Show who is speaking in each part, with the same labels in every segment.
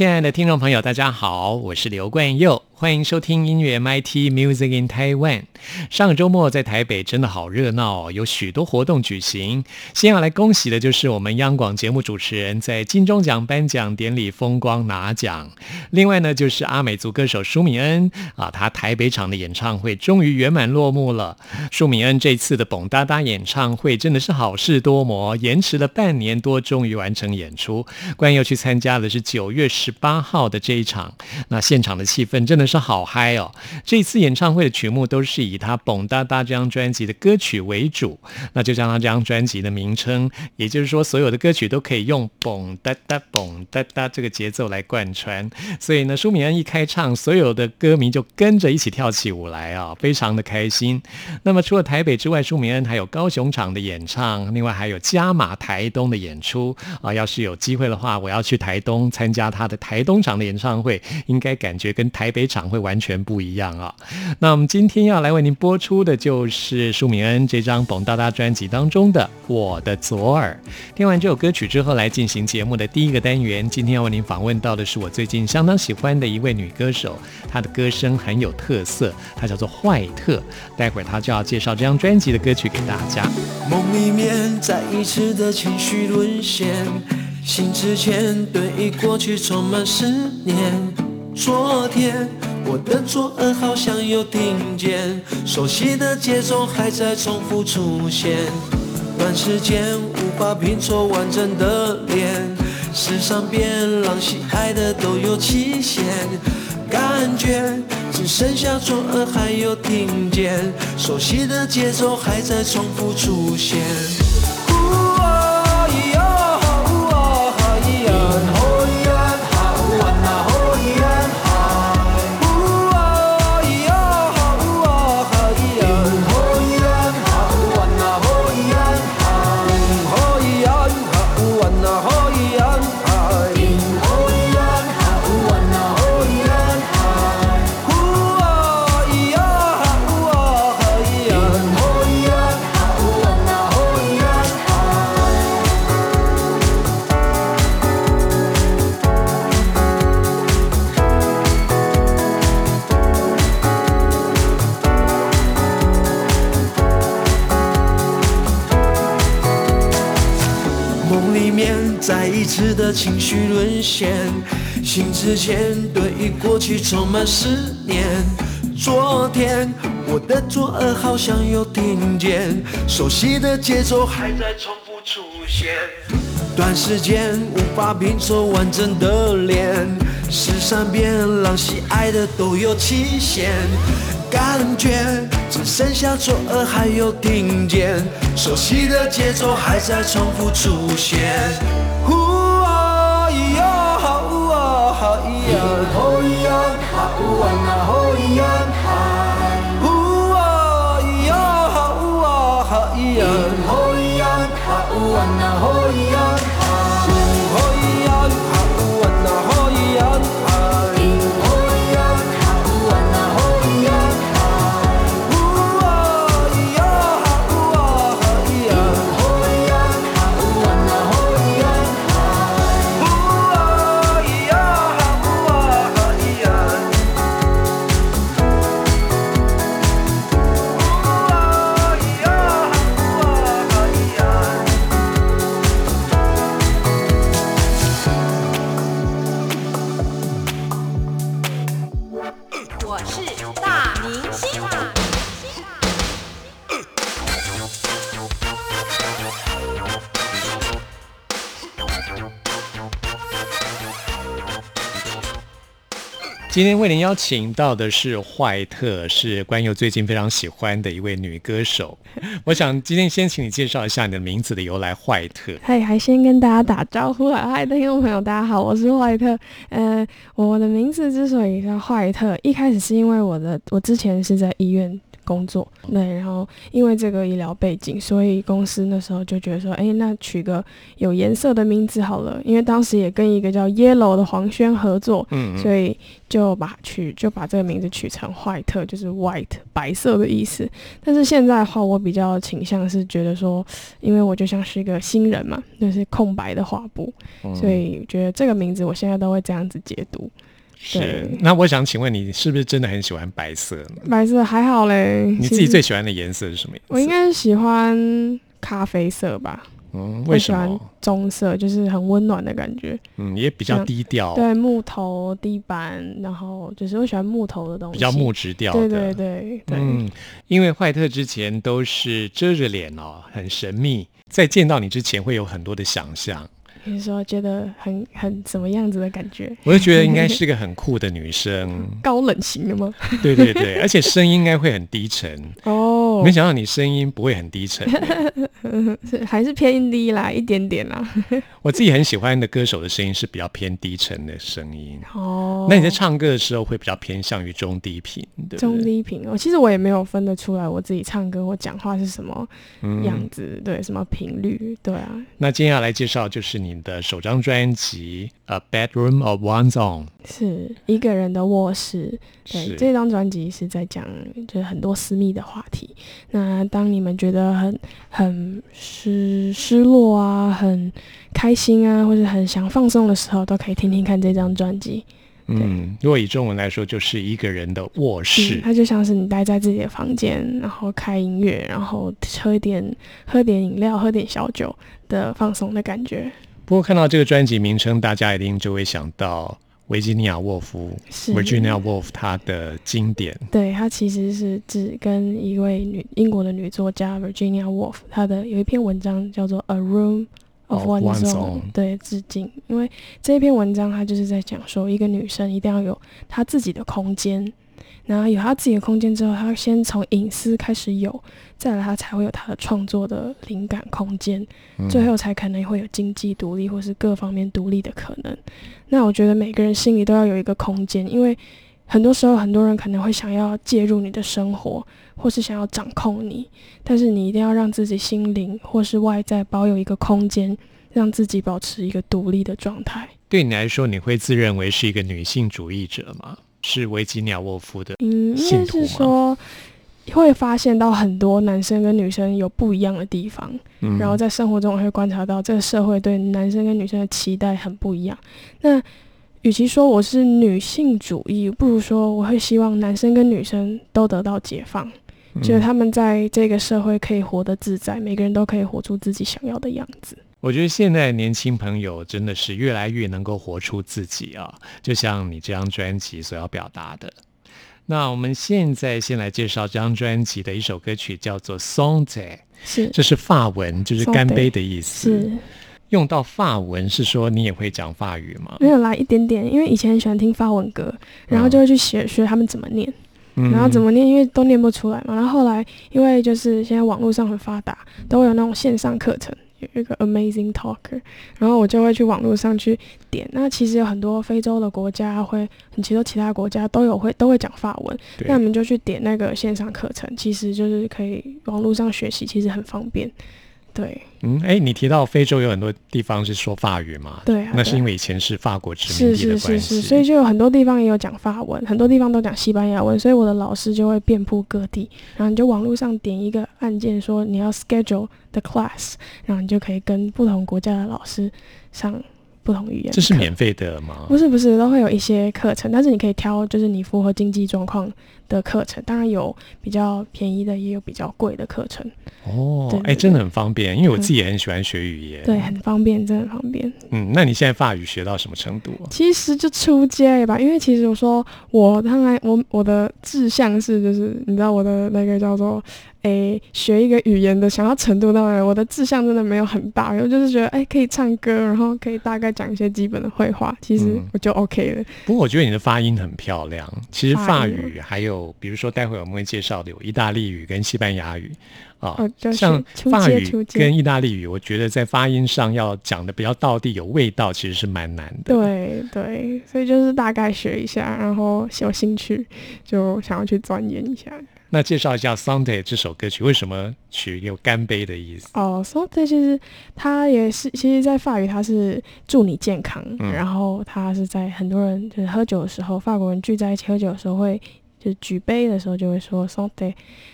Speaker 1: 亲爱的听众朋友，大家好，我是刘冠佑。欢迎收听音乐 MIT Music in Taiwan。上个周末在台北真的好热闹，有许多活动举行。先要来恭喜的就是我们央广节目主持人在金钟奖颁奖典礼风光拿奖。另外呢，就是阿美族歌手舒米恩啊，他台北场的演唱会终于圆满落幕了。舒米恩这次的蹦哒哒演唱会真的是好事多磨，延迟了半年多，终于完成演出。关于要去参加的是九月十八号的这一场，那现场的气氛真的。是好嗨哦！这次演唱会的曲目都是以他《蹦哒哒》这张专辑的歌曲为主，那就像他这张专辑的名称，也就是说，所有的歌曲都可以用“蹦哒哒蹦哒哒”这个节奏来贯穿。所以呢，舒敏恩一开唱，所有的歌迷就跟着一起跳起舞来啊，非常的开心。那么除了台北之外，舒敏恩还有高雄场的演唱，另外还有加码台东的演出啊。要是有机会的话，我要去台东参加他的台东场的演唱会，应该感觉跟台北场。会完全不一样啊！那我们今天要来为您播出的就是舒敏恩这张《蹦哒哒》专辑当中的《我的左耳》。听完这首歌曲之后，来进行节目的第一个单元。今天要为您访问到的是我最近相当喜欢的一位女歌手，她的歌声很有特色，她叫做坏特。待会儿她就要介绍这张专辑的歌曲给大家。
Speaker 2: 梦里面再一次的情绪沦陷，醒之前对过去充满思念。昨天，我的左耳好像又听见熟悉的节奏还在重复出现。短时间无法拼凑完整的脸，世上变浪喜爱的都有期限。感觉只剩下左耳还有听见熟悉的节奏还在重复出现。次的情绪沦陷，醒之前对于过去充满思念。昨天我的左耳好像又听见熟悉的节奏还在重复出现。短时间无法拼凑完整的脸，世上变浪喜爱的都有期限。感觉只剩下左耳还有听见熟悉的节奏还在重复出现。好
Speaker 1: 今天为您邀请到的是坏特，是关佑最近非常喜欢的一位女歌手。我想今天先请你介绍一下你的名字的由来，坏特。
Speaker 3: 嗨，还先跟大家打招呼啊！嗨，听众朋友，大家好，我是坏特。呃，我的名字之所以叫坏特，一开始是因为我的我之前是在医院。工作对，然后因为这个医疗背景，所以公司那时候就觉得说，哎，那取个有颜色的名字好了。因为当时也跟一个叫 Yellow 的黄轩合作，嗯，所以就把取就把这个名字取成 White，就是 White 白色的意思。但是现在的话，我比较倾向是觉得说，因为我就像是一个新人嘛，就是空白的画布，所以觉得这个名字我现在都会这样子解读。
Speaker 1: 是，那我想请问你，是不是真的很喜欢白色呢？
Speaker 3: 白色还好嘞。
Speaker 1: 你自己最喜欢的颜色是什么？
Speaker 3: 我应该是喜欢咖啡色吧。
Speaker 1: 嗯，为什么？
Speaker 3: 棕色就是很温暖的感觉。
Speaker 1: 嗯，也比较低调。
Speaker 3: 对，木头地板，然后就是我喜欢木头的东西，
Speaker 1: 比较木质调。
Speaker 3: 对对对对。嗯，
Speaker 1: 因为坏特之前都是遮着脸哦，很神秘，在见到你之前会有很多的想象。
Speaker 3: 你说觉得很很什么样子的感觉？
Speaker 1: 我就觉得应该是个很酷的女生，
Speaker 3: 高冷型的吗？
Speaker 1: 对对对，而且声音应该会很低沉哦。没想到你声音不会很低沉，
Speaker 3: 还是偏低啦，一点点啦。
Speaker 1: 我自己很喜欢的歌手的声音是比较偏低沉的声音哦。那你在唱歌的时候会比较偏向于中低频，对
Speaker 3: 中低频哦。其实我也没有分得出来，我自己唱歌或讲话是什么样子，对什么频率，对啊。
Speaker 1: 那接下来介绍就是你。你的首张专辑《A Bedroom of One's Own》
Speaker 3: 是一个人的卧室。对，这张专辑是在讲就是很多私密的话题。那当你们觉得很很失失落啊，很开心啊，或者很想放松的时候，都可以听听看这张专辑。
Speaker 1: 嗯，如果以中文来说，就是一个人的卧室。
Speaker 3: 它就像是你待在自己的房间，然后开音乐，然后喝点喝点饮料，喝点小酒的放松的感觉。
Speaker 1: 不过看到这个专辑名称，大家一定就会想到维吉尼亚·沃夫 （Virginia Woolf） 她的经典。
Speaker 3: 对，她其实是指跟一位女英国的女作家 Virginia Woolf，她的有一篇文章叫做《A Room of One's Own》，对，致敬。因为这一篇文章，它就是在讲说，一个女生一定要有她自己的空间。然后有他自己的空间之后，他先从隐私开始有，再来他才会有他的创作的灵感空间，最后才可能会有经济独立或是各方面独立的可能。那我觉得每个人心里都要有一个空间，因为很多时候很多人可能会想要介入你的生活，或是想要掌控你，但是你一定要让自己心灵或是外在保有一个空间，让自己保持一个独立的状态。
Speaker 1: 对你来说，你会自认为是一个女性主义者吗？是维吉尼亚·沃夫的
Speaker 3: 嗯，应该是说会发现到很多男生跟女生有不一样的地方，然后在生活中会观察到这个社会对男生跟女生的期待很不一样。那与其说我是女性主义，不如说我会希望男生跟女生都得到解放，就是他们在这个社会可以活得自在，每个人都可以活出自己想要的样子。
Speaker 1: 我觉得现在年轻朋友真的是越来越能够活出自己啊，就像你这张专辑所要表达的。那我们现在先来介绍这张专辑的一首歌曲，叫做《Song》，
Speaker 3: 是
Speaker 1: 这是法文，就是干杯的意思。
Speaker 3: 是
Speaker 1: 用到法文是说你也会讲法语吗？
Speaker 3: 没有啦，一点点，因为以前很喜欢听法文歌，然后就会去学学他们怎么念，然后怎么念，因为都念不出来嘛。然后后来因为就是现在网络上很发达，都有那种线上课程。有一个 amazing talker，然后我就会去网络上去点。那其实有很多非洲的国家会，其多其他国家都有会都会讲法文。那我们就去点那个线上课程，其实就是可以网络上学习，其实很方便。对，
Speaker 1: 嗯，哎，你提到非洲有很多地方是说法语吗？
Speaker 3: 对啊，
Speaker 1: 那是因为以前是法国殖民地的关
Speaker 3: 系，所以就有很多地方也有讲法文，很多地方都讲西班牙文，所以我的老师就会遍布各地。然后你就网络上点一个按键，说你要 schedule the class，然后你就可以跟不同国家的老师上。不同语言，
Speaker 1: 这是免费的吗？
Speaker 3: 不是不是，都会有一些课程，但是你可以挑，就是你符合经济状况的课程。当然有比较便宜的，也有比较贵的课程。
Speaker 1: 哦，哎，真的很方便，因为我自己也很喜欢学语言。
Speaker 3: 对，很方便，真的很方便。
Speaker 1: 嗯，那你现在法语学到什么程度？
Speaker 3: 其实就初阶吧，因为其实我说我当然我我的志向是就是你知道我的那个叫做诶，学一个语言的想要程度，当然我的志向真的没有很大，然后就是觉得，哎，可以唱歌，然后可以大概讲一些基本的绘画，其实我就 OK 了。
Speaker 1: 不过我觉得你的发音很漂亮。其实法语还有，比如说待会我们会介绍的有意大利语跟西班牙语啊，像法语跟意大利语，我觉得在发音上要讲的比较到地有味道，其实是蛮难的。
Speaker 3: 对对，所以就是大概学一下，然后有兴趣就想要去钻研一下。
Speaker 1: 那介绍一下《Sunday》这首歌曲，为什么取有干杯的意思？
Speaker 3: 哦，《Sunday》其实它也是，其实，在法语它是祝你健康，然后它是在很多人就是喝酒的时候，法国人聚在一起喝酒的时候，会就是举杯的时候就会说《Sunday》。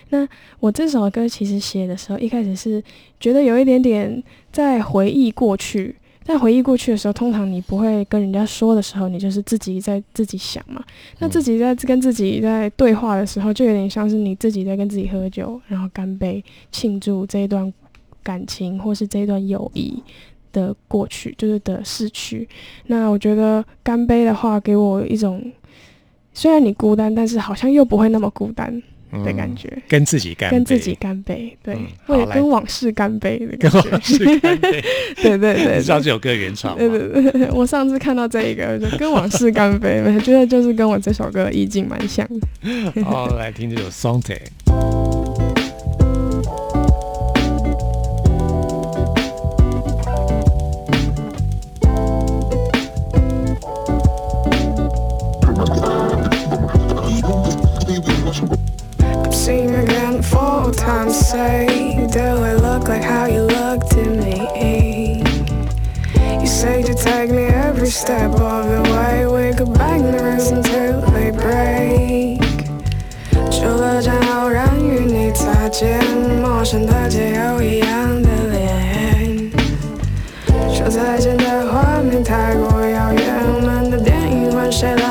Speaker 3: 那我这首歌其实写的时候，一开始是觉得有一点点在回忆过去。在回忆过去的时候，通常你不会跟人家说的时候，你就是自己在自己想嘛。那自己在跟自己在对话的时候，就有点像是你自己在跟自己喝酒，然后干杯庆祝这一段感情或是这一段友谊的过去，就是的逝去。那我觉得干杯的话，给我一种虽然你孤单，但是好像又不会那么孤单。的感觉，
Speaker 1: 跟自己干，
Speaker 3: 跟自己干杯，对，为跟往事干杯的
Speaker 1: 感觉，跟往事干杯，
Speaker 3: 对对对，
Speaker 1: 你知道这首歌原唱
Speaker 3: 对对对，我上次看到这一个，就跟往事干杯，我觉得就是跟我这首歌意境蛮像
Speaker 1: 的。好，来听这首《Sonte》。
Speaker 4: times say, Do I look like how you look to me? You say to take me every step of the way. We could bang the rules until they break. 除了战后让与你擦肩，陌生的街有一样的脸。说再见的画面太过遥远，我们的电影换谁来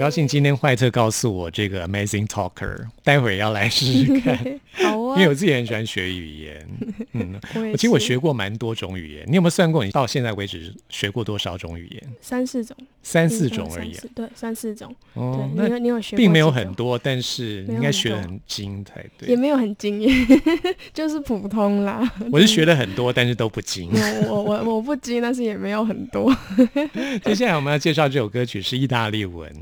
Speaker 1: 高兴今天坏特告诉我这个 Amazing Talker，待会儿要来试试看。
Speaker 3: 好啊，
Speaker 1: 因为我自己很喜欢学语言。嗯，
Speaker 3: 我
Speaker 1: 其实我学过蛮多种语言。你有没有算过，你到现在为止学过多少种语言？
Speaker 3: 三四种，
Speaker 1: 三四种而已。
Speaker 3: 对，三四种。
Speaker 1: 哦，
Speaker 3: 那你有学？
Speaker 1: 并没有很多，但是应该学的很精才对。
Speaker 3: 也没有很精，就是普通啦。
Speaker 1: 我是学了很多，但是都不精。
Speaker 3: 我我我不精，但是也没有很多。
Speaker 1: 接下来我们要介绍这首歌曲是意大利文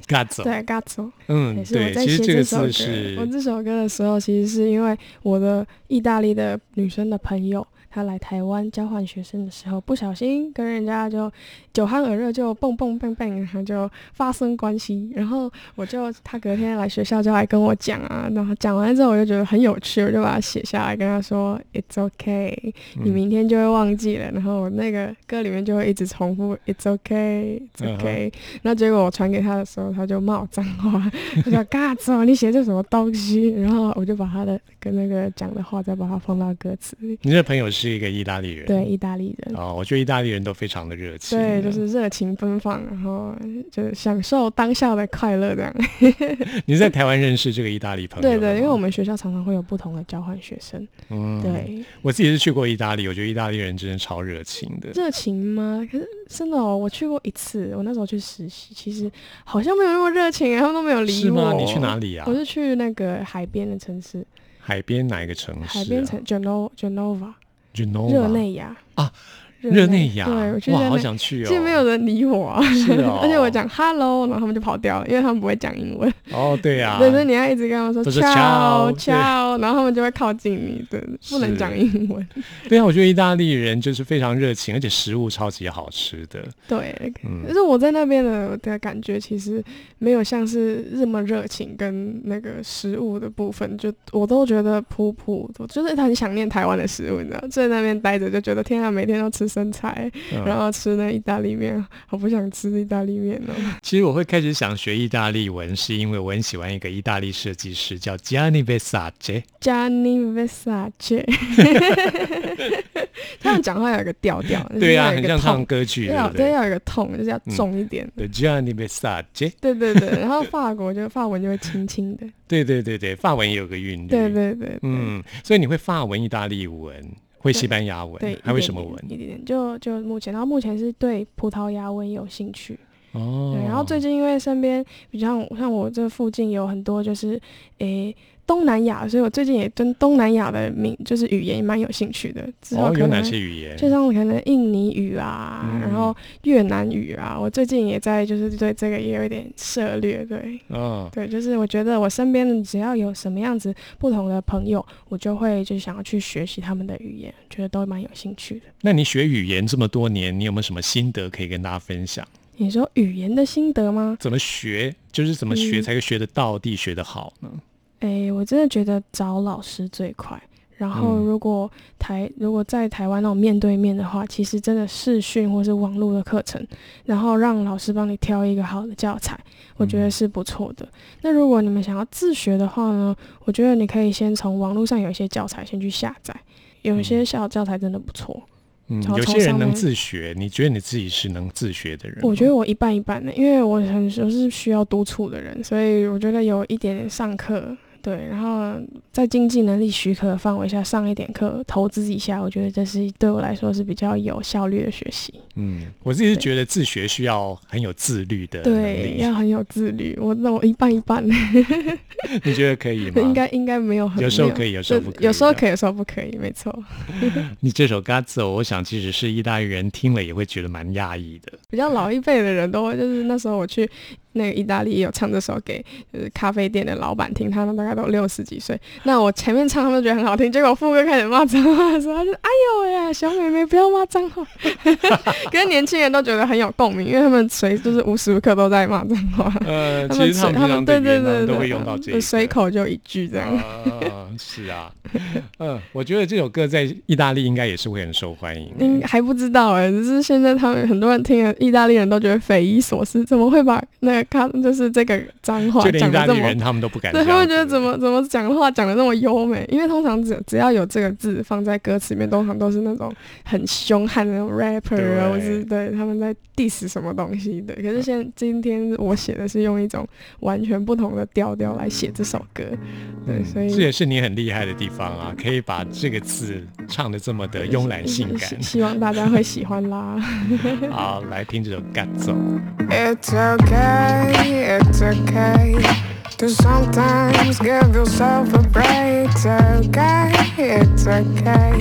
Speaker 3: 对，got so，。
Speaker 1: 嗯，对，其实这个字是
Speaker 3: 我这首歌的时候，其实是因为我的意大利的女生的朋友。她来台湾交换学生的时候，不小心跟人家就酒酣耳热，就蹦蹦蹦蹦，然后就发生关系。然后我就他隔天来学校就来跟我讲啊，然后讲完之后我就觉得很有趣，我就把它写下来，跟他说 "It's okay，你明天就会忘记了。然后我那个歌里面就会一直重复 "It's okay，It's okay"。然后结果我传给他的时候，他就骂我脏话，他说嘎子，你写这什么东西？然后我就把他的跟那个讲的话再把它放到歌词里。
Speaker 1: 你这朋友是？是一个意大利人，
Speaker 3: 对意大利人
Speaker 1: 哦，我觉得意大利人都非常的热情，
Speaker 3: 对，就是热情奔放，然后就享受当下的快乐这样。
Speaker 1: 你在台湾认识这个意大利朋友？
Speaker 3: 对对，因为我们学校常常会有不同的交换学生。嗯，对，
Speaker 1: 我自己是去过意大利，我觉得意大利人真的超热情的。
Speaker 3: 热情吗？可是真的哦，我去过一次，我那时候去实习，其实好像没有那么热情，他们都没有理
Speaker 1: 我。你去哪里啊？
Speaker 3: 我是去那个海边的城市。
Speaker 1: 海边哪一个城市？
Speaker 3: 海边城 Genova Genova。
Speaker 1: 热
Speaker 3: 内亚
Speaker 1: 啊。热内亚，
Speaker 3: 对，我
Speaker 1: 哇，好想去哦！
Speaker 3: 其实没有人理我，而且我讲 hello，然后他们就跑掉了，因为他们不会讲英文。
Speaker 1: 哦，对呀，
Speaker 3: 对，所以你要一直跟他们说 ciao ciao，然后他们就会靠近你，对，不能讲英文。
Speaker 1: 对啊，我觉得意大利人就是非常热情，而且食物超级好吃的。
Speaker 3: 对，可是我在那边的的感觉其实没有像是这么热情，跟那个食物的部分，就我都觉得普普，我就是很想念台湾的食物，你知道，在那边待着就觉得天啊，每天都吃。生菜，然后吃那意大利面，好不想吃意大利面哦。
Speaker 1: 其实我会开始想学意大利文，是因为我很喜欢一个意大利设计师，叫 Gianni Versace。
Speaker 3: Gianni Versace，他们讲话有一个调调，
Speaker 1: 对啊，很像唱歌剧，
Speaker 3: 对，要有一个痛，就是要重一点。
Speaker 1: 对，Gianni Versace。
Speaker 3: 对对对，然后法国就法文就会轻轻的。
Speaker 1: 对对对对，法文也有个韵律。
Speaker 3: 对对对，嗯，
Speaker 1: 所以你会法文、意大利文。会西班牙文，
Speaker 3: 对，
Speaker 1: 还会什么文？
Speaker 3: 一点点，就就目前，然后目前是对葡萄牙文有兴趣。哦，对，然后最近因为身边比较像我这附近有很多就是诶。东南亚，所以我最近也对东南亚的名就是语言蛮有兴趣的。
Speaker 1: 哦，有哪些语言？
Speaker 3: 就像可能印尼语啊，然后越南语啊，我最近也在就是对这个也有一点涉猎。对，嗯，对，就是我觉得我身边只要有什么样子不同的朋友，我就会就想要去学习他们的语言，觉得都蛮有兴趣的。
Speaker 1: 那你学语言这么多年，你有没有什么心得可以跟大家分享？
Speaker 3: 你说语言的心得吗？
Speaker 1: 怎么学？就是怎么学才会学得到地，学得好呢？
Speaker 3: 哎，我真的觉得找老师最快。然后，如果台如果在台湾那种面对面的话，其实真的视讯或是网络的课程，然后让老师帮你挑一个好的教材，我觉得是不错的。那如果你们想要自学的话呢，我觉得你可以先从网络上有一些教材先去下载，有一些小教材真的不错。
Speaker 1: 嗯，有些人能自学，你觉得你自己是能自学的人？
Speaker 3: 我觉得我一半一半的，因为我很我是需要督促的人，所以我觉得有一点上课。对，然后在经济能力许可的范围下上一点课，投资一下，我觉得这是对我来说是比较有效率的学习。
Speaker 1: 嗯，我自己是觉得自学需要很有自律的
Speaker 3: 对，要很有自律。我那我一半一半。
Speaker 1: 你觉得可以吗？
Speaker 3: 应该应该没有很
Speaker 1: 有时候可以，有时候不可以，
Speaker 3: 有时候可以，有时候不可以，没错。
Speaker 1: 你这首《Gazzo》，我想其实是意大利人听了也会觉得蛮压抑的。
Speaker 3: 比较老一辈的人都会，就是那时候我去。那个意大利也有唱这首给就是咖啡店的老板听，他们大概都六十几岁。那我前面唱他们觉得很好听，结果副歌开始骂脏话的时候，他就哎呦呀，小妹妹不要骂脏话。跟年轻人都觉得很有共鸣，因为他们随就是无时无刻都在骂脏话。
Speaker 1: 呃，其实他们对对对都会用到这，
Speaker 3: 随口就一句这样。
Speaker 1: 是啊，嗯，我觉得这首歌在意大利应该也是会很受欢迎。
Speaker 3: 嗯，还不知道哎，只是现在他们很多人听了，意大利人都觉得匪夷所思，怎么会把那个他就是这个脏话讲的这么，
Speaker 1: 他们都不敢，
Speaker 3: 对，他们觉得怎么怎么讲的话讲的那么优美，因为通常只只要有这个字放在歌词里面，通常都是那种很凶悍的那种 rapper 啊，或是对他们在 diss 什么东西的。可是现今天我写的是用一种完全不同的调调来写这首歌，对，所以
Speaker 1: 这也是你很厉害的地方啊，可以把这个字唱的这么的慵懒性感，
Speaker 3: 希望大家会喜欢啦。
Speaker 1: 好，来听这首《z o
Speaker 4: It's okay, it's okay. To sometimes give yourself a break. It's okay, it's okay.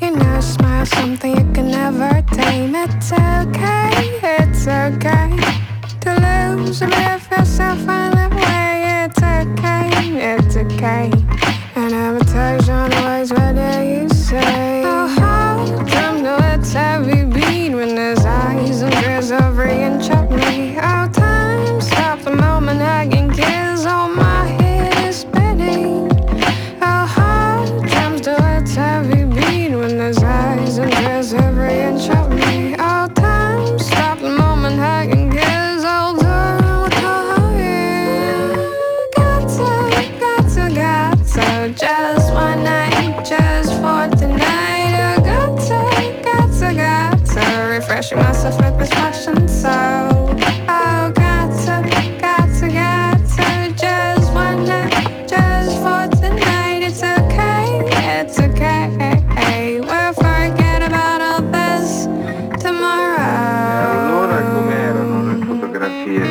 Speaker 4: You know, smile something you can never tame. It's okay, it's okay. To lose a bit of yourself and live away. It's okay, it's okay. And never touch on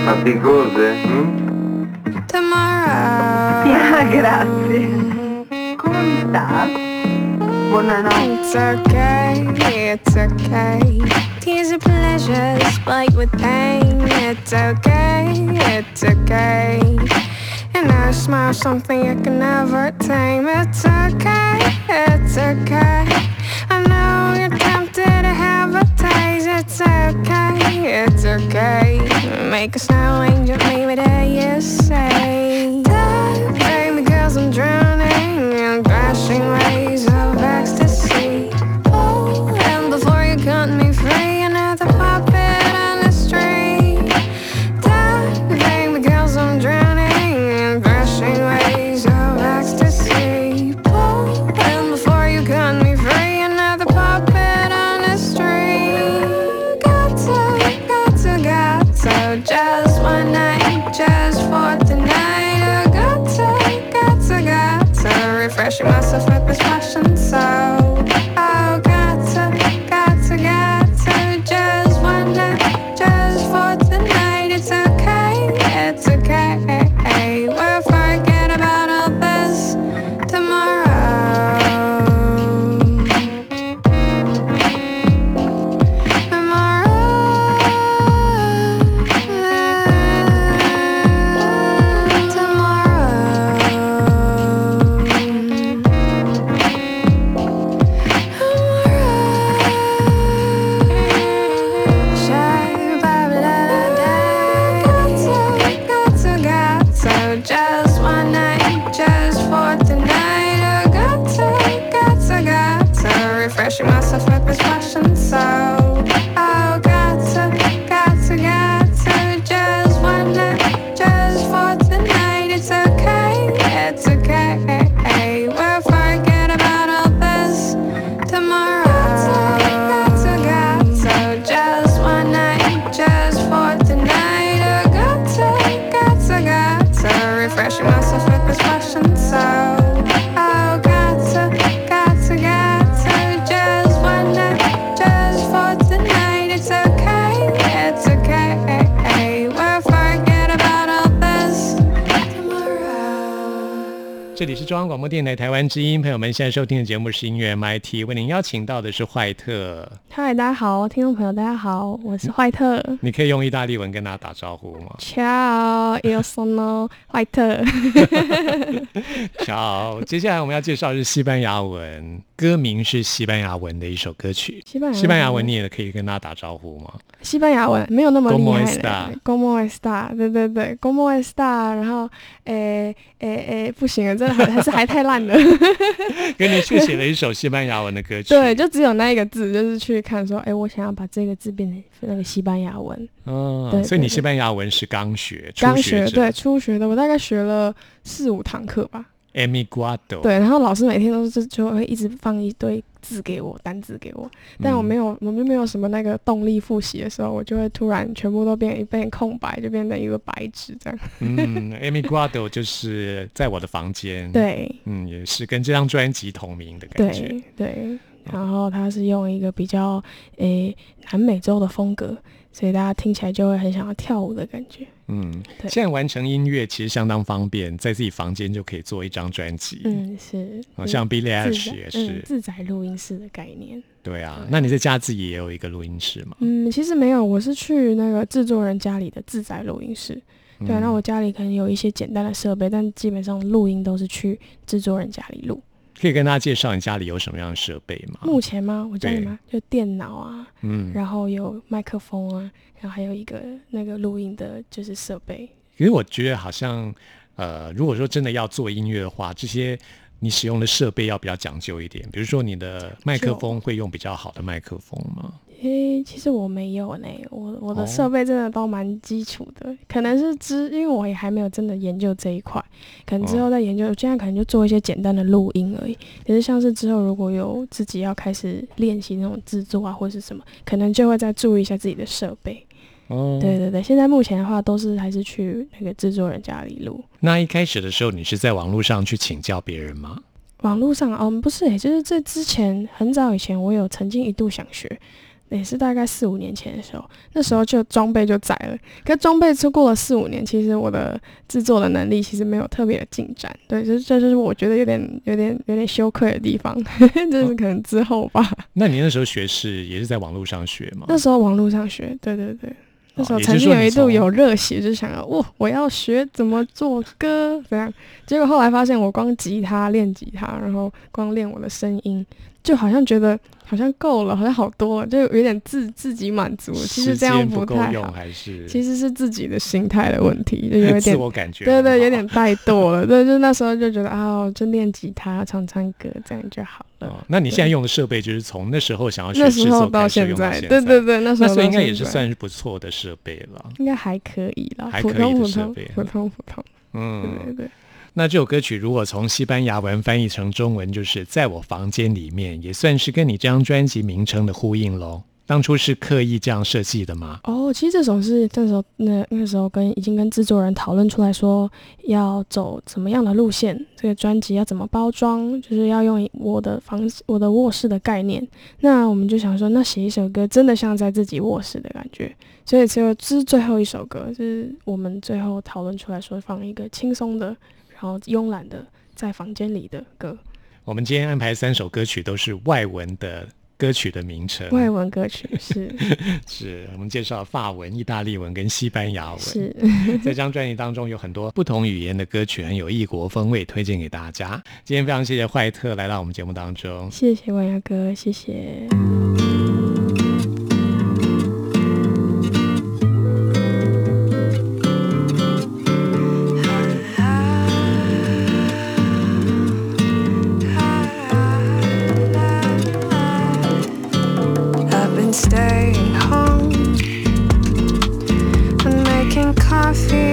Speaker 5: Faticose? hm?
Speaker 4: Tomorrow.
Speaker 6: Ah, grazie. Come sta? Buonanotte.
Speaker 4: It's okay, it's okay. Tears of pleasure spiked with pain. It's okay, it's okay. And I smile something you can never tame. It's okay, it's okay. It's okay. Make a snow angel, maybe that you say.
Speaker 1: 中央广播电台台湾之音，朋友们现在收听的节目是音乐 MIT，为您邀请到的是坏特，
Speaker 3: 嗨，大家好，听众朋友，大家好，我是坏特。
Speaker 1: 你可以用意大利文跟大家打招呼吗
Speaker 3: ？Ciao, io sono 坏 特。
Speaker 1: 好，接下来我们要介绍的是西班牙文，歌名是西班牙文的一首歌曲。
Speaker 3: 西班牙
Speaker 1: 西班牙文你也可以跟大家打招呼吗？
Speaker 3: 西班牙文没有那么厉害。Como está？对对对，Como está？然后，诶诶诶，不行了，真的还还是还太烂了。
Speaker 1: 跟你去写了一首西班牙文的歌曲。
Speaker 3: 对，就只有那一个字，就是去看说，哎，我想要把这个字变成那个西班牙文。
Speaker 1: 嗯，
Speaker 3: 对
Speaker 1: 所以你西班牙文是刚学，
Speaker 3: 刚
Speaker 1: 学
Speaker 3: 对初学的，我大概学了四五堂课吧。
Speaker 1: ，emigrado。
Speaker 3: 对，然后老师每天都是就会一直放一堆字给我，单字给我，但我
Speaker 1: 嗯
Speaker 3: 没有，我们没有什么那个动力复习的时候，我就会突然全部都变一变空白，就变成一个白纸这样。
Speaker 1: 嗯，emigrado 就是在我的房间。，
Speaker 3: 对
Speaker 1: 嗯，也是跟这张专辑同名的感觉。
Speaker 3: 对对，然后他是用一个比较诶南美洲的风格，所以大家听起来就会很想要跳舞的感觉。
Speaker 1: 嗯，
Speaker 3: 对
Speaker 1: 现在完成音乐其实相当方便，在自己房间就可以做一张专辑。，
Speaker 3: 嗯，是，
Speaker 1: 好像 Billie Eilish 也是
Speaker 3: 嗯、。自在录音室的概念。
Speaker 1: 对啊，那你在家自己也有一个录音室吗？
Speaker 3: 嗯，其实没有，我是去那个制作人家里的自在录音室。对那我家里可能有一些简单的设备，但基本上录音都是去制作人家里录。
Speaker 1: 可以跟大家介绍你家里有什么样的设备吗？
Speaker 3: 目前吗？我家里
Speaker 1: 对
Speaker 3: 吗？就电脑啊，
Speaker 1: 嗯，
Speaker 3: 然后有麦克风啊，然后还有一个那个录音的，就是设备。
Speaker 1: 因为我觉得好像，呃，如果说真的要做音乐的话，这些你使用的设备要比较讲究一点。比如说你的麦克风会用比较好的麦克风吗？
Speaker 3: 诶，其实我没有呢，我我的
Speaker 1: 哦
Speaker 3: 设备真的都蛮基础的，可能是之，因为我也还没有真的研究这一块，可能之后再研究。现在可能就做一些简单的录音而已。可是像是之后如果有自己要开始练习那种制作啊，或是什么，可能就会再注意一下自己的设备。
Speaker 1: 哦，
Speaker 3: 对对对，现在目前的话都是还是去那个制作人家里录。
Speaker 1: 那一开始的时候，你是在网络上去请教别人吗？
Speaker 3: 网络上，嗯，不是诶，就是这之前很早以前，我有曾经一度想学，也是大概四五年前的时候，那时候就装备就在了。可装备出过了四五年，其实我的制作的能力其实没有特别的进展。对，这这就是我觉得有点有点有点羞愧的地方，这是可能之后吧。
Speaker 1: 那你那时候学是也是在网络上学吗？
Speaker 3: 那时候网络上学，对对对。那时候曾经有一度有热血，就想要哇，我要学怎么做歌，这样。结果后来发现，我光吉他练吉他，然后光练我的声音，就好像觉得好像够了，好像好多了，就有点自自己满足。其实这样
Speaker 1: 不
Speaker 3: 太好，
Speaker 1: 还是
Speaker 3: 其实是自己的心态的问题，就有点。
Speaker 1: 我感觉
Speaker 3: 对对，有点怠惰了。对，就那时候就觉得啊，就练吉他、唱唱歌，这样就好了。
Speaker 1: 哦，那你现在用的设备就是从那时候想要学
Speaker 3: 那
Speaker 1: 制作
Speaker 3: 时候到
Speaker 1: 开始用到
Speaker 3: 在，对对对，那时候
Speaker 1: 应该也是算是不错的设备了。
Speaker 3: 应该还可以了，
Speaker 1: 还
Speaker 3: 普
Speaker 1: 可以的设
Speaker 3: 通普通普通普通，对
Speaker 1: 嗯，
Speaker 3: 对对。
Speaker 1: 那这首歌曲如果从西班牙文翻译成中文，就是在我房间里面，也算是跟你这张专辑名称的呼应喽。当初是刻意这样设计的吗？
Speaker 3: 哦，其实这首是那时候那那时候跟已经跟制作人讨论出来说要走怎么样的路线，这个专辑要怎么包装，就是要用我的房我的卧室的概念。那我们就想说，那写一首歌真的像在自己卧室的感觉，所以只有这最后一首歌，就是我们最后讨论出来说放一个轻松的，然后慵懒的在房间里的歌，
Speaker 1: 我们今天安排三首歌曲都是外文的歌曲的名称，
Speaker 3: 外文歌曲是
Speaker 1: 是我们介绍法文、意大利文跟西班牙文。
Speaker 3: 是。
Speaker 1: 在这张专辑当中有很多不同语言的歌曲，很有异国风味，推荐给大家。今天非常谢谢坏特来到我们节目当中。
Speaker 3: 谢谢万亚哥，谢谢。
Speaker 4: See.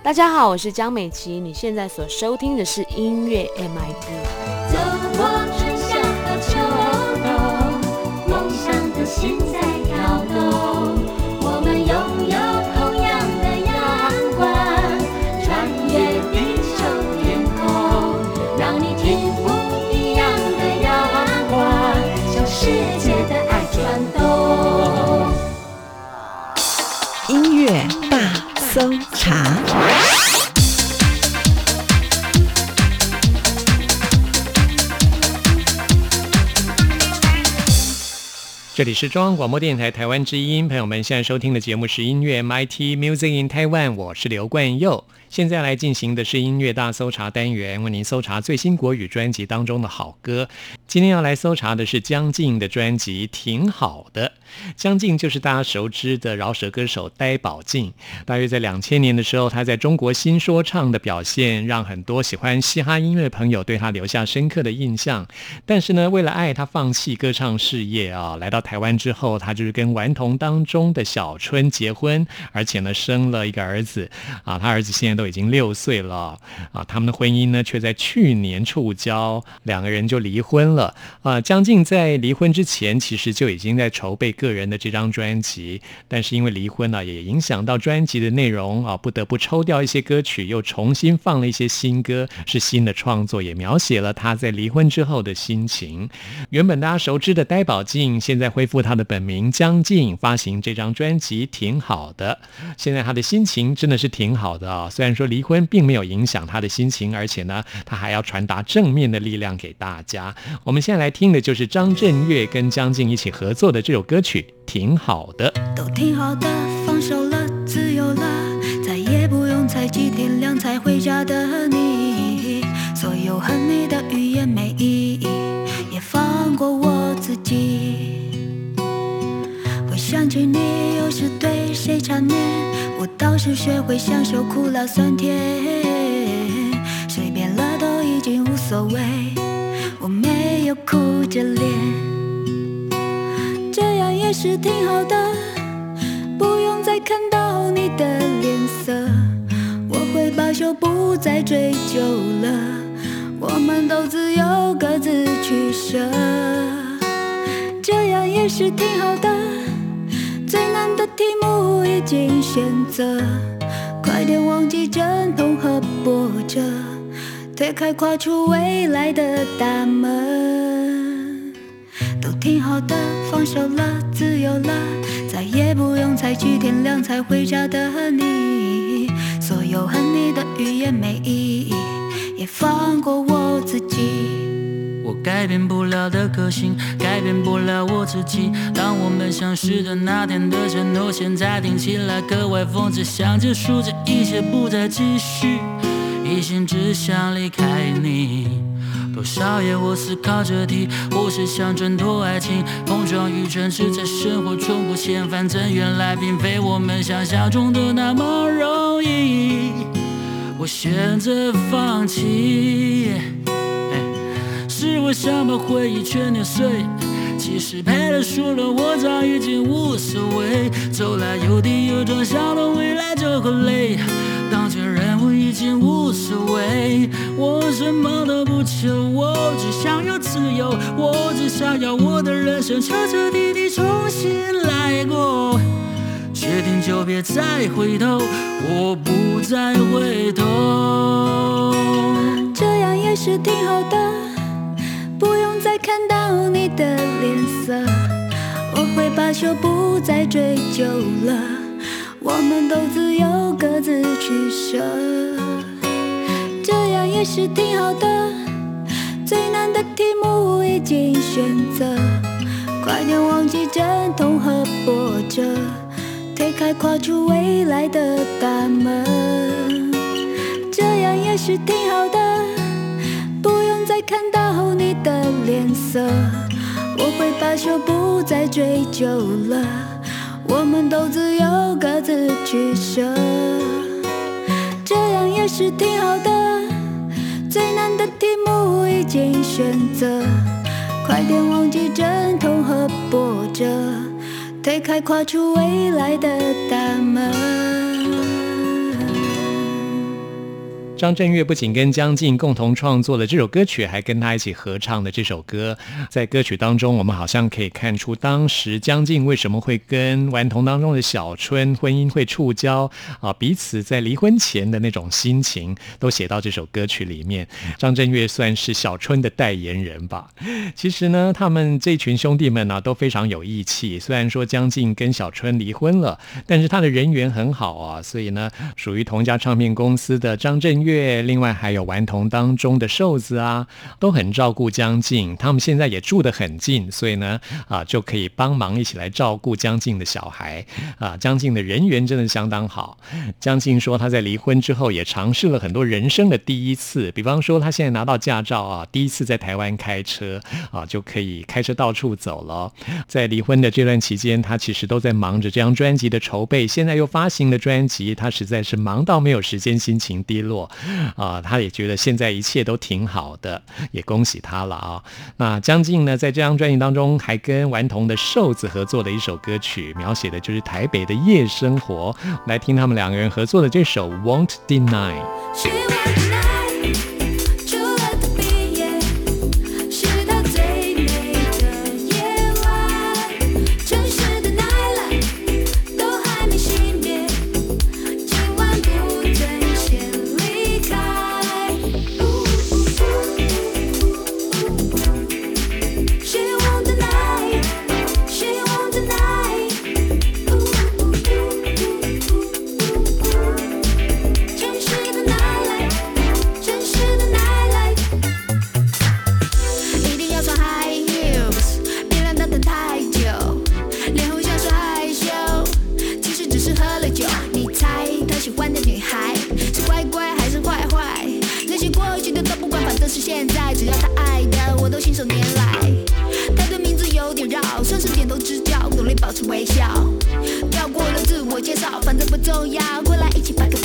Speaker 7: 大家好，我是江美琪，你现在所收听的是音乐 MIT。
Speaker 1: 这里是中央广播电台台湾之音，朋友们现在收听的节目是音乐 MIT Music in Taiwan，我是刘冠佑。现在来进行的是音乐大搜查单元，为您搜查最新国语专辑当中的好歌。今天要来搜查的是江静的专辑《挺好的》。江静就是大家熟知的饶舌歌手呆宝静。大约在两千年的时候，他在中国新说唱的表现，让很多喜欢嘻哈音乐的朋友对他留下深刻的印象。但是呢，为了爱他放弃歌唱事业啊，来到台湾之后，他就是跟顽童当中的小春结婚，而且呢生了一个儿子啊。他儿子现在都已经六岁了啊。他们的婚姻呢，却在去年触礁，两个人就离婚了啊。江静在离婚之前，其实就已经在筹备。个人的这张专辑，但是因为离婚呢，也影响到专辑的内容啊，不得不抽掉一些歌曲，又重新放了一些新歌，是新的创作，也描写了他在离婚之后的心情。原本大家熟知的呆宝静，现在恢复他的本名江静，发行这张专辑挺好的。现在他的心情真的是挺好的啊，虽然说离婚并没有影响他的心情，而且呢，他还要传达正面的力量给大家。我们现在来听的就是张震岳跟江静一起合作的这首歌曲。挺好的，
Speaker 8: 都挺好的，放手了，自由了，再也不用猜忌天亮才回家的你。所有恨你的语言没意义，也放过我自己。回想起你又是对谁缠绵，我倒是学会享受苦辣酸甜。谁变了都已经无所谓，我没有哭着脸。这样也是挺好的，不用再看到你的脸色，我会罢休，不再追究了。我们都自由，各自取舍，这样也是挺好的。最难的题目已经选择，快点忘记阵痛和波折，推开跨出未来的大门，都挺好的，放手了。自由了，再也不用猜几天亮才回家的你。所有恨你的语言没意义，也放过我自己。
Speaker 9: 改变不了的个性，改变不了我自己。当我们相识的那天的承诺，现在听起来格外讽刺，想结束这一切不再继续，一心只想离开你。多少夜我思考这题，我是想挣脱爱情，碰撞与争执在生活中不嫌反正原来并非我们想象中的那么容易。我选择放弃，是我想把回忆全碾碎。其实赔了输了，我早已经无所谓。走来有跌有撞，想到未来就会累。当前任务已经无所谓，我什么都不求，我只想要自由，我只想要我的人生彻彻底底重新来过。决定就别再回头，我不再回头。
Speaker 8: 这样也是挺好的，不用再看到你的脸色，我会罢休，不再追究了。我们都自由，各自取舍，这样也是挺好的。最难的题目已经选择，快点忘记阵痛和波折，推开跨出未来的大门，这样也是挺好的。再看到你的脸色，我会罢休，不再追究了。我们都自由，各自取舍，这样也是挺好的。最难的题目已经选择，快点忘记阵痛和波折，推开跨出未来的大门。
Speaker 1: 张震岳不仅跟江静共同创作了这首歌曲，还跟他一起合唱的这首歌。在歌曲当中，我们好像可以看出当时江静为什么会跟顽童当中的小春婚姻会触礁啊，彼此在离婚前的那种心情都写到这首歌曲里面。张震岳算是小春的代言人吧。其实呢，他们这群兄弟们呢都非常有义气。虽然说江静跟小春离婚了，但是他的人缘很好啊，所以呢，属于同家唱片公司的张震岳。月，另外还有顽童当中的瘦子啊，都很照顾江静。他们现在也住得很近，所以呢，啊，就可以帮忙一起来照顾江静的小孩。啊，江静的人缘真的相当好。江静说，她在离婚之后也尝试了很多人生的第一次，比方说，她现在拿到驾照啊，第一次在台湾开车啊，就可以开车到处走了。在离婚的这段期间，她其实都在忙着这张专辑的筹备。现在又发行了专辑，她实在是忙到没有时间，心情低落。啊，他也觉得现在一切都挺好的，也恭喜他了啊。那江静呢，在这张专辑当中还跟顽童的瘦子合作了一首歌曲，描写的就是台北的夜生活。来听他们两个人合作的这首《Won't Deny》。
Speaker 8: 微笑。跳过了自我介绍反正不重要过来一起拍个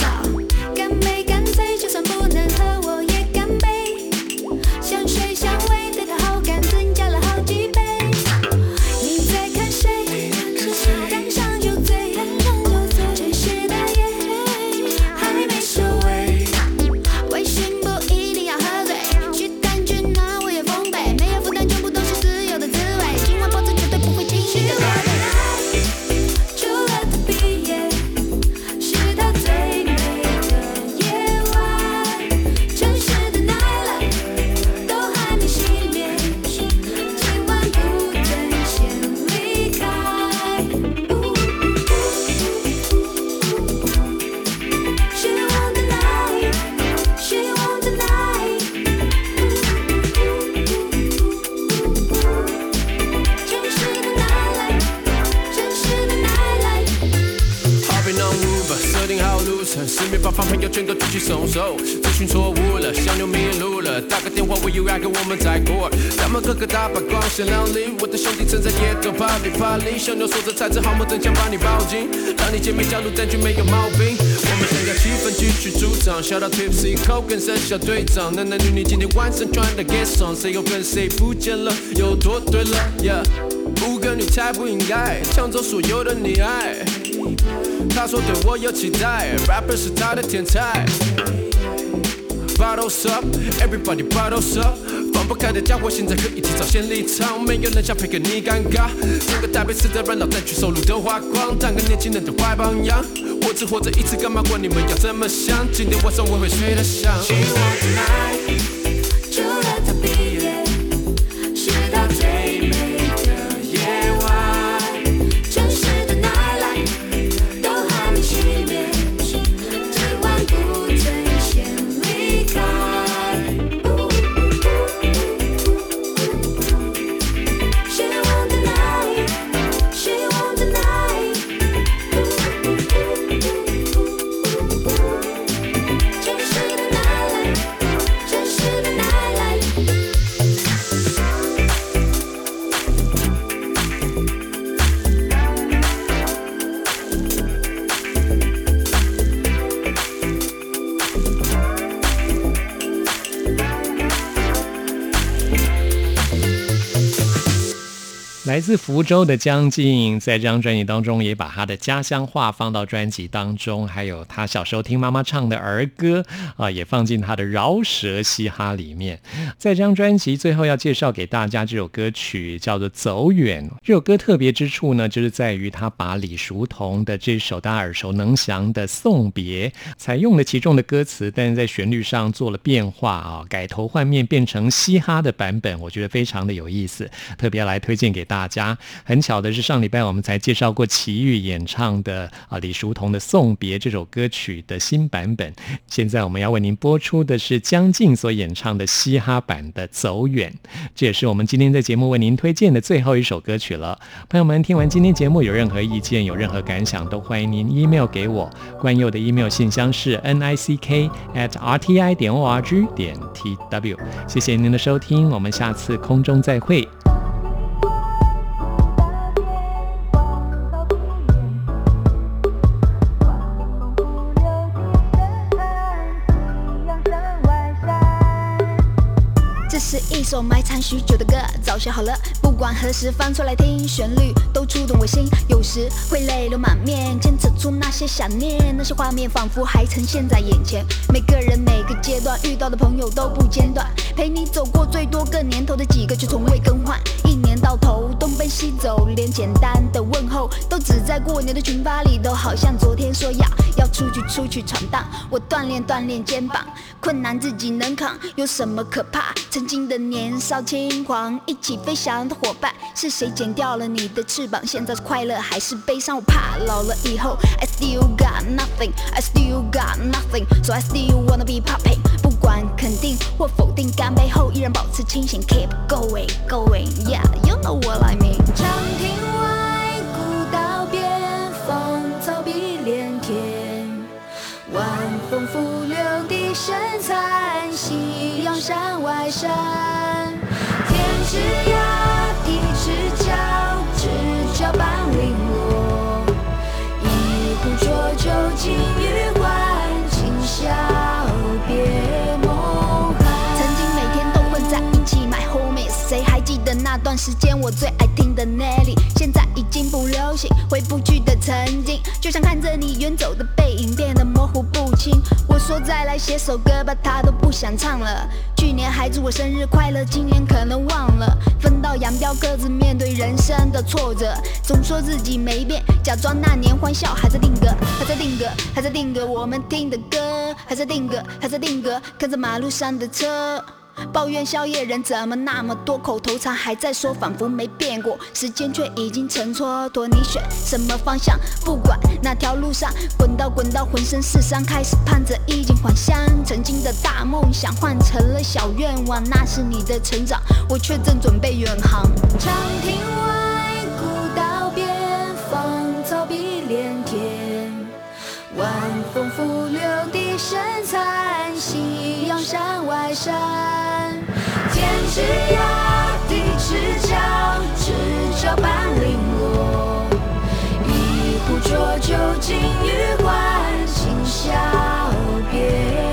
Speaker 8: 小牛说着踩着好梦，真想把你抱紧，让你姐妹加入战局没有毛病。我们想要气氛继续助长，笑到 tipsy c o 跟生小队长，男男女女今天晚上穿的 get on，谁又跟谁不见了，又脱队了？Yeah，五个女才不应该抢走所有的你爱。他说对我有期待，rapper 是他的天才。Bottles up，everybody bottles up。放不开的家伙，现在可以提早先离场，没有人想配合你尴尬。整个台北市在热闹，再去收入的花光，当个年轻人的坏榜样。我只活着一次，干嘛管你们要怎么想？今天晚上我会睡得香。
Speaker 1: 来自福州的江静，在这张专辑当中也把他的家乡话放到专辑当中，还有他小时候听妈妈唱的儿歌啊，也放进他的饶舌嘻哈里面。在这张专辑最后要介绍给大家这首歌曲叫做《走远》。这首歌特别之处呢，就是在于他把李叔同的这首大家耳熟能详的《送别》采用了其中的歌词，但是在旋律上做了变化啊，改头换面变成嘻哈的版本，我觉得非常的有意思，特别来推荐给大。大家很巧的是，上礼拜我们才介绍过齐豫演唱的啊李叔同的《送别》这首歌曲的新版本。现在我们要为您播出的是江静所演唱的嘻哈版的《走远》，这也是我们今天在节目为您推荐的最后一首歌曲了。朋友们，听完今天节目有任何意见、有任何感想，都欢迎您 email 给我。关佑的 email 信箱是 n i c k at r t i 点 o r g 点 t w。谢谢您的收听，我们下次空中再会。
Speaker 10: 一首埋藏许久的歌，早写好了，不管何时翻出来听，旋律都触动我心，有时会泪流满面，牵扯出那些想念，那些画面仿佛还呈现在眼前。每个人每个阶段遇到的朋友都不间断，陪你走过最多个年头的几个却从未更换。到头东奔西走，连简单的问候都只在过年的群发里，都好像昨天说要要出去出去闯荡。我锻炼锻炼肩膀，困难自己能扛，有什么可怕？曾经的。年少轻狂，一起飞翔的伙伴，是谁剪掉了你的翅膀？现在是快乐还是悲伤？我怕老了以后，I still got nothing，I still got nothing，so I still wanna be popping。管肯定或否定，干杯后依然保持清醒，keep going，going，yeah，you know what I mean。
Speaker 8: 长亭外，古道边，芳草碧连天，晚风拂柳笛声残，夕阳山外山。
Speaker 10: 天之涯时间我最爱听的 Nelly？现在已经不流行，回不去的曾经，就像看着你远走的背影变得模糊不清。我说再来写首歌吧，他都不想唱了。去年还祝我生日快乐，今年可能忘了。分道扬镳，各自面对人生的挫折，总说自己没变，假装那年欢笑还在定格，还在定格，还在定格我们听的歌，还在定格，还在定格，看着马路上的车。抱怨宵夜人怎么那么多，口头禅还在说，仿佛没变过。时间却已经成蹉跎。你选什么方向？不管哪条路上，滚到滚到浑身是伤，开始盼着衣锦还乡。曾经的大梦想换成了小愿望，那是你的成长，我却正准备远航。
Speaker 8: 长亭外，古道边，芳草碧连天，晚风拂柳笛声残，夕阳山外山。天之涯，地之角，知交半零落。一壶浊酒尽余欢，今宵别。